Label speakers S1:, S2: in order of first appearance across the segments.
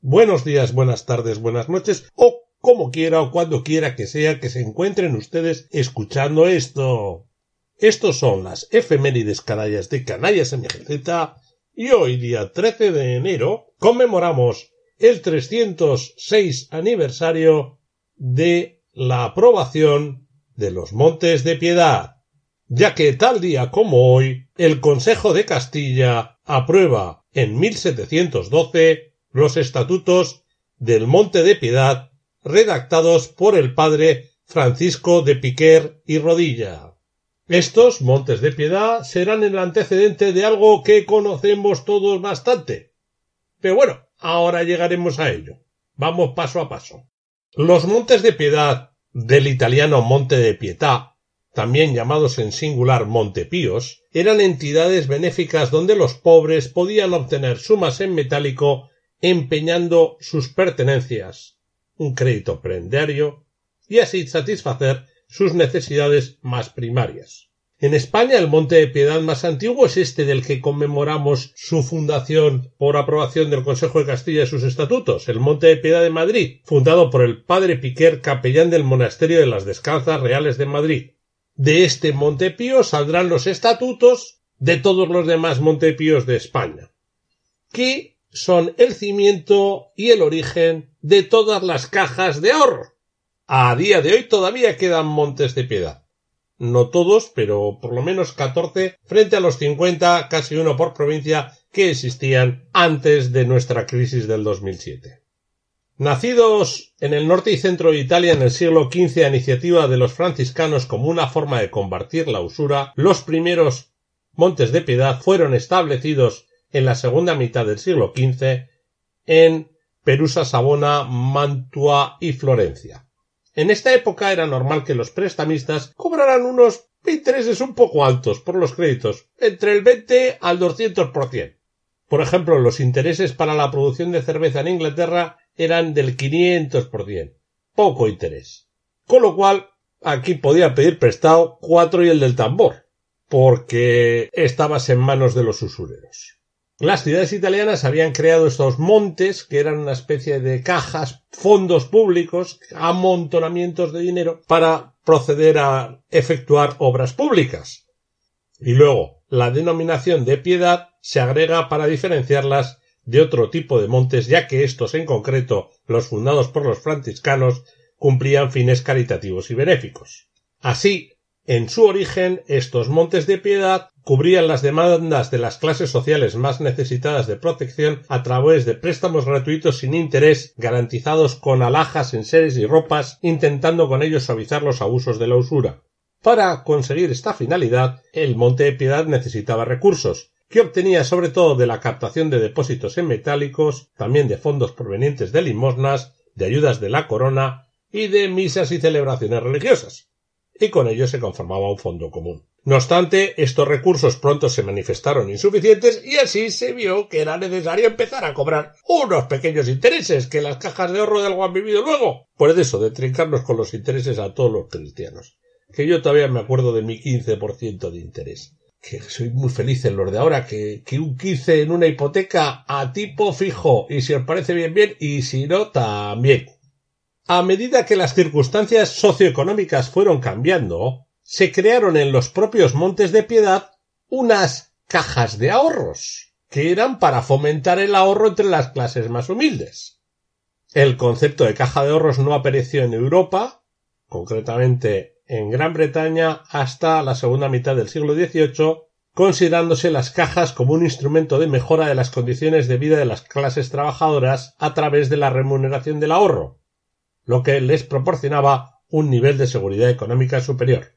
S1: Buenos días, buenas tardes, buenas noches, o como quiera o cuando quiera que sea que se encuentren ustedes escuchando esto. Estos son las efemérides canallas de Canallas MGZ y hoy, día 13 de enero, conmemoramos el 306 aniversario de la aprobación de los Montes de Piedad, ya que tal día como hoy, el Consejo de Castilla aprueba en 1712 los estatutos del Monte de Piedad redactados por el padre Francisco de Piquer y Rodilla. Estos montes de piedad serán el antecedente de algo que conocemos todos bastante. Pero bueno, ahora llegaremos a ello. Vamos paso a paso. Los montes de piedad del italiano Monte de Pietà, también llamados en singular Montepíos, eran entidades benéficas donde los pobres podían obtener sumas en metálico empeñando sus pertenencias, un crédito prendario, y así satisfacer sus necesidades más primarias. En España el Monte de Piedad más antiguo es este del que conmemoramos su fundación por aprobación del Consejo de Castilla y sus estatutos, el Monte de Piedad de Madrid, fundado por el padre Piquer, capellán del Monasterio de las Descalzas Reales de Madrid. De este Montepío saldrán los estatutos de todos los demás Montepíos de España, que son el cimiento y el origen de todas las cajas de ahorro. A día de hoy todavía quedan montes de piedad. No todos, pero por lo menos catorce frente a los cincuenta, casi uno por provincia, que existían antes de nuestra crisis del 2007. Nacidos en el norte y centro de Italia en el siglo XV a iniciativa de los franciscanos como una forma de combatir la usura, los primeros montes de piedad fueron establecidos en la segunda mitad del siglo XV en Perusa, Savona, Mantua y Florencia. En esta época era normal que los prestamistas cobraran unos intereses un poco altos por los créditos, entre el 20 al 200%. Por ejemplo, los intereses para la producción de cerveza en Inglaterra eran del 500%. Poco interés. Con lo cual, aquí podía pedir prestado cuatro y el del tambor, porque estabas en manos de los usureros. Las ciudades italianas habían creado estos montes, que eran una especie de cajas, fondos públicos, amontonamientos de dinero, para proceder a efectuar obras públicas. Y luego, la denominación de piedad se agrega para diferenciarlas de otro tipo de montes, ya que estos en concreto, los fundados por los franciscanos, cumplían fines caritativos y benéficos. Así, en su origen, estos montes de piedad cubrían las demandas de las clases sociales más necesitadas de protección a través de préstamos gratuitos sin interés garantizados con alhajas en seres y ropas, intentando con ello suavizar los abusos de la usura. Para conseguir esta finalidad, el Monte de Piedad necesitaba recursos, que obtenía sobre todo de la captación de depósitos en metálicos, también de fondos provenientes de limosnas, de ayudas de la corona y de misas y celebraciones religiosas y con ello se conformaba un fondo común. No obstante, estos recursos pronto se manifestaron insuficientes y así se vio que era necesario empezar a cobrar unos pequeños intereses que las cajas de ahorro de algo han vivido luego. Por eso, de trincarnos con los intereses a todos los cristianos. Que yo todavía me acuerdo de mi 15% de interés. Que soy muy feliz en los de ahora, que, que un 15 en una hipoteca a tipo fijo, y si os parece bien, bien, y si no, también. A medida que las circunstancias socioeconómicas fueron cambiando, se crearon en los propios Montes de Piedad unas cajas de ahorros, que eran para fomentar el ahorro entre las clases más humildes. El concepto de caja de ahorros no apareció en Europa, concretamente en Gran Bretaña, hasta la segunda mitad del siglo XVIII, considerándose las cajas como un instrumento de mejora de las condiciones de vida de las clases trabajadoras a través de la remuneración del ahorro, lo que les proporcionaba un nivel de seguridad económica superior.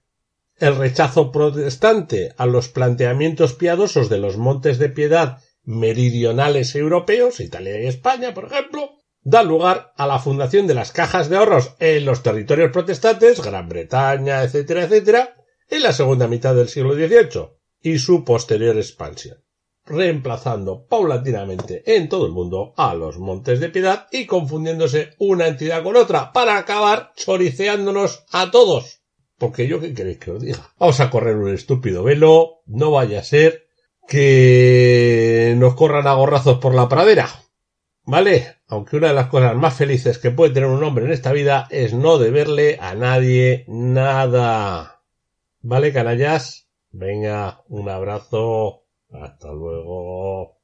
S1: El rechazo protestante a los planteamientos piadosos de los montes de piedad meridionales europeos, Italia y España, por ejemplo, da lugar a la fundación de las cajas de ahorros en los territorios protestantes, Gran Bretaña, etcétera, etcétera, en la segunda mitad del siglo XVIII y su posterior expansión, reemplazando paulatinamente en todo el mundo a los Montes de Piedad y confundiéndose una entidad con otra para acabar choriceándonos a todos. Porque yo qué queréis que os diga. Vamos a correr un estúpido velo, no vaya a ser que nos corran a gorrazos por la pradera. ¿Vale? Aunque una de las cosas más felices que puede tener un hombre en esta vida es no deberle a nadie nada. ¿Vale, canallas? Venga, un abrazo. Hasta luego.